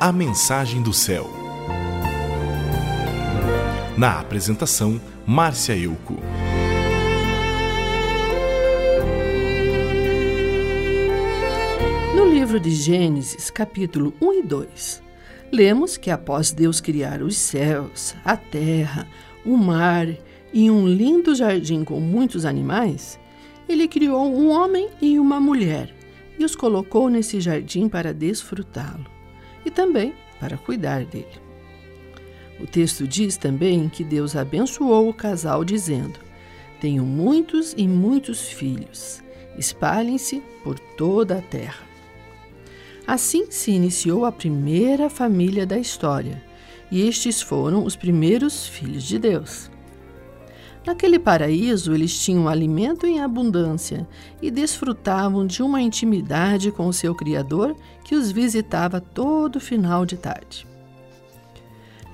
A Mensagem do Céu. Na apresentação, Márcia Euco. No livro de Gênesis, capítulo 1 e 2, lemos que após Deus criar os céus, a terra, o mar e um lindo jardim com muitos animais, ele criou um homem e uma mulher e os colocou nesse jardim para desfrutá-lo e também para cuidar dele. O texto diz também que Deus abençoou o casal, dizendo: Tenho muitos e muitos filhos, espalhem-se por toda a terra. Assim se iniciou a primeira família da história, e estes foram os primeiros filhos de Deus. Naquele paraíso, eles tinham alimento em abundância e desfrutavam de uma intimidade com o seu Criador que os visitava todo final de tarde.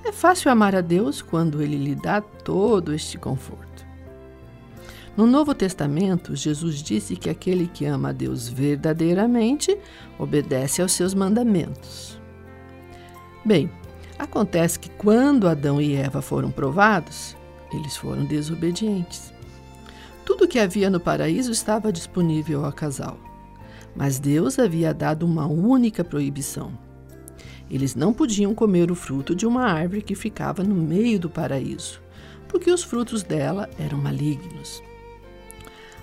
É fácil amar a Deus quando ele lhe dá todo este conforto. No Novo Testamento, Jesus disse que aquele que ama a Deus verdadeiramente obedece aos seus mandamentos. Bem, acontece que quando Adão e Eva foram provados, eles foram desobedientes. Tudo que havia no paraíso estava disponível ao casal, mas Deus havia dado uma única proibição. Eles não podiam comer o fruto de uma árvore que ficava no meio do paraíso, porque os frutos dela eram malignos.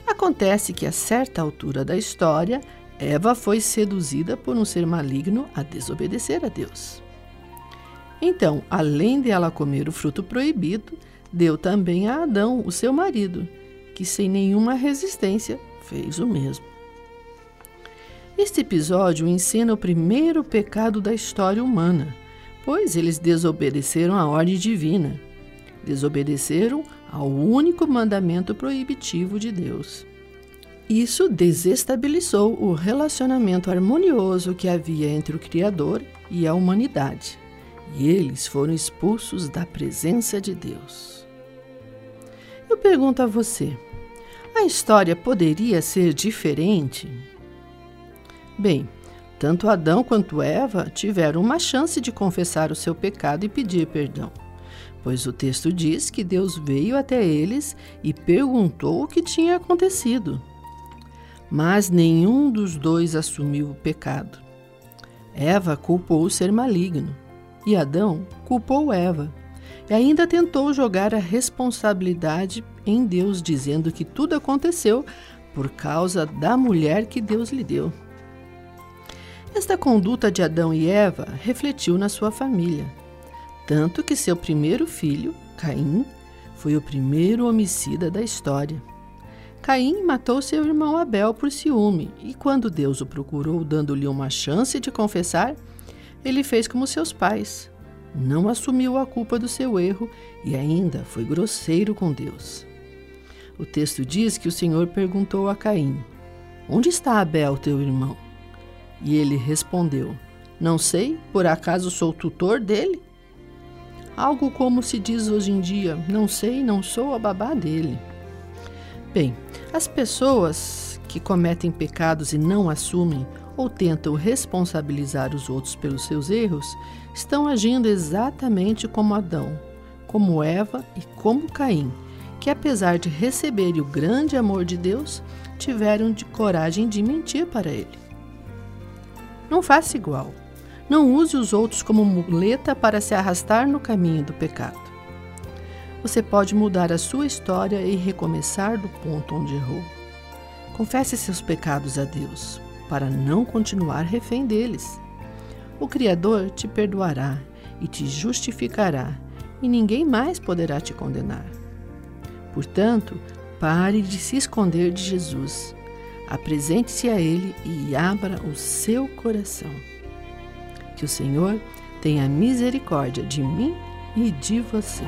Acontece que, a certa altura da história, Eva foi seduzida por um ser maligno a desobedecer a Deus. Então, além de ela comer o fruto proibido, deu também a Adão, o seu marido, que sem nenhuma resistência fez o mesmo. Este episódio ensina o primeiro pecado da história humana, pois eles desobedeceram à ordem divina, desobedeceram ao único mandamento proibitivo de Deus. Isso desestabilizou o relacionamento harmonioso que havia entre o Criador e a humanidade e eles foram expulsos da presença de Deus. Eu pergunto a você: a história poderia ser diferente? Bem, tanto Adão quanto Eva tiveram uma chance de confessar o seu pecado e pedir perdão, pois o texto diz que Deus veio até eles e perguntou o que tinha acontecido. Mas nenhum dos dois assumiu o pecado. Eva culpou o ser maligno e Adão culpou Eva e ainda tentou jogar a responsabilidade em Deus, dizendo que tudo aconteceu por causa da mulher que Deus lhe deu. Esta conduta de Adão e Eva refletiu na sua família, tanto que seu primeiro filho, Caim, foi o primeiro homicida da história. Caim matou seu irmão Abel por ciúme, e quando Deus o procurou, dando-lhe uma chance de confessar, ele fez como seus pais. Não assumiu a culpa do seu erro e ainda foi grosseiro com Deus. O texto diz que o Senhor perguntou a Caim: Onde está Abel, teu irmão? E ele respondeu: Não sei, por acaso sou tutor dele? Algo como se diz hoje em dia: Não sei, não sou a babá dele. Bem, as pessoas que cometem pecados e não assumem ou tentam responsabilizar os outros pelos seus erros, estão agindo exatamente como Adão, como Eva e como Caim, que apesar de receberem o grande amor de Deus, tiveram de coragem de mentir para ele. Não faça igual. Não use os outros como muleta para se arrastar no caminho do pecado. Você pode mudar a sua história e recomeçar do ponto onde errou. Confesse seus pecados a Deus, para não continuar refém deles. O Criador te perdoará e te justificará, e ninguém mais poderá te condenar. Portanto, pare de se esconder de Jesus. Apresente-se a Ele e abra o seu coração. Que o Senhor tenha misericórdia de mim e de você.